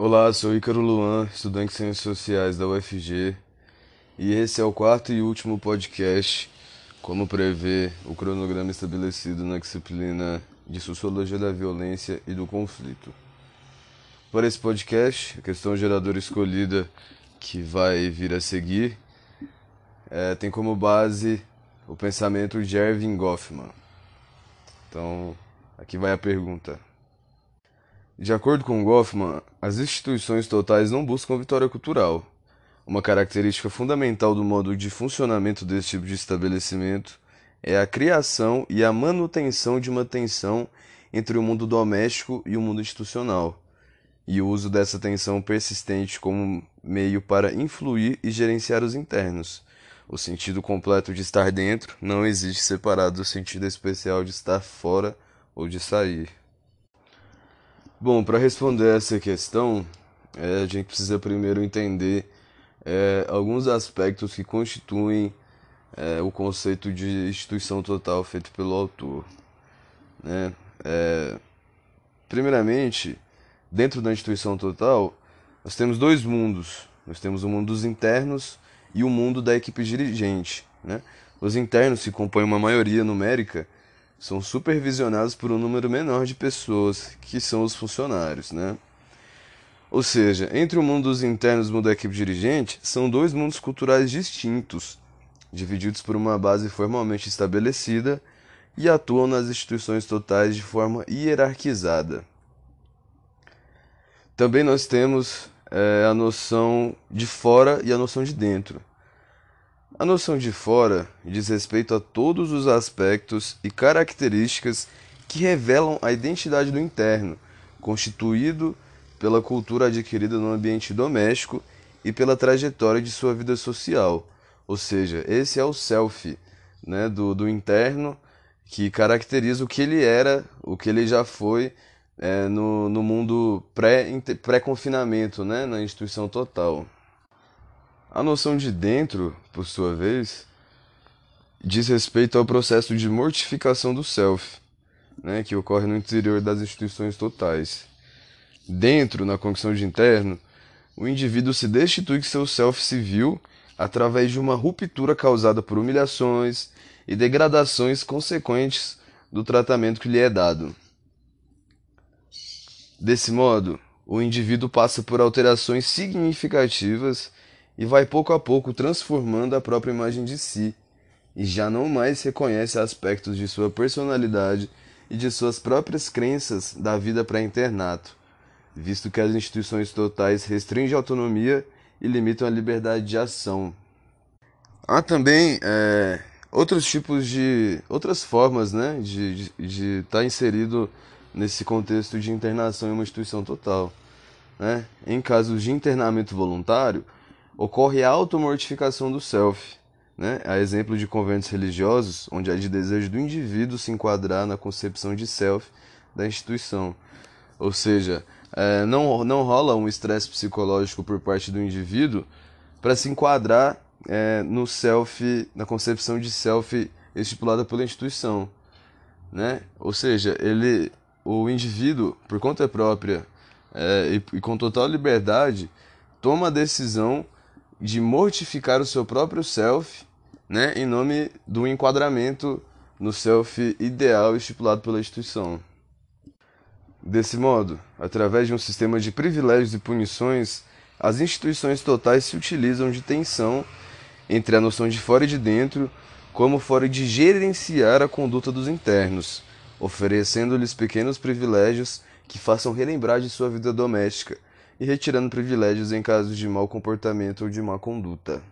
Olá, sou Ícaro Luan, estudante de Ciências Sociais da UFG, e esse é o quarto e último podcast, como prevê o cronograma estabelecido na disciplina de Sociologia da Violência e do Conflito. Para esse podcast, a questão geradora escolhida que vai vir a seguir é, tem como base o pensamento de Erving Goffman. Então, aqui vai a pergunta. De acordo com Goffman, as instituições totais não buscam vitória cultural. Uma característica fundamental do modo de funcionamento desse tipo de estabelecimento é a criação e a manutenção de uma tensão entre o mundo doméstico e o mundo institucional, e o uso dessa tensão persistente como meio para influir e gerenciar os internos. O sentido completo de estar dentro não existe separado do sentido especial de estar fora ou de sair. Bom, para responder essa questão, é, a gente precisa primeiro entender é, alguns aspectos que constituem é, o conceito de instituição total feito pelo autor. Né? É, primeiramente, dentro da instituição total, nós temos dois mundos. Nós temos o mundo dos internos e o mundo da equipe dirigente. Né? Os internos se compõem uma maioria numérica são supervisionados por um número menor de pessoas, que são os funcionários, né? Ou seja, entre o mundo dos internos e o mundo da equipe dirigente, são dois mundos culturais distintos, divididos por uma base formalmente estabelecida e atuam nas instituições totais de forma hierarquizada. Também nós temos é, a noção de fora e a noção de dentro. A noção de fora diz respeito a todos os aspectos e características que revelam a identidade do interno, constituído pela cultura adquirida no ambiente doméstico e pela trajetória de sua vida social. Ou seja, esse é o self né, do, do interno que caracteriza o que ele era, o que ele já foi é, no, no mundo pré-confinamento, pré né, na instituição total. A noção de dentro, por sua vez, diz respeito ao processo de mortificação do self, né, que ocorre no interior das instituições totais. Dentro, na condição de interno, o indivíduo se destitui de seu self civil através de uma ruptura causada por humilhações e degradações consequentes do tratamento que lhe é dado. Desse modo, o indivíduo passa por alterações significativas e vai pouco a pouco transformando a própria imagem de si, e já não mais reconhece aspectos de sua personalidade e de suas próprias crenças da vida pré-internato, visto que as instituições totais restringem a autonomia e limitam a liberdade de ação. Há também é, outros tipos de. outras formas né, de estar de, de tá inserido nesse contexto de internação em uma instituição total. Né? Em casos de internamento voluntário, ocorre a automortificação do self, né? a exemplo de conventos religiosos, onde há de desejo do indivíduo se enquadrar na concepção de self da instituição. Ou seja, é, não, não rola um estresse psicológico por parte do indivíduo para se enquadrar é, no self, na concepção de self estipulada pela instituição. Né? Ou seja, ele, o indivíduo, por conta própria é, e, e com total liberdade, toma a decisão de mortificar o seu próprio self, né, em nome do enquadramento no self ideal estipulado pela instituição. Desse modo, através de um sistema de privilégios e punições, as instituições totais se utilizam de tensão entre a noção de fora e de dentro, como fora de gerenciar a conduta dos internos, oferecendo-lhes pequenos privilégios que façam relembrar de sua vida doméstica, e retirando privilégios em casos de mau comportamento ou de má conduta.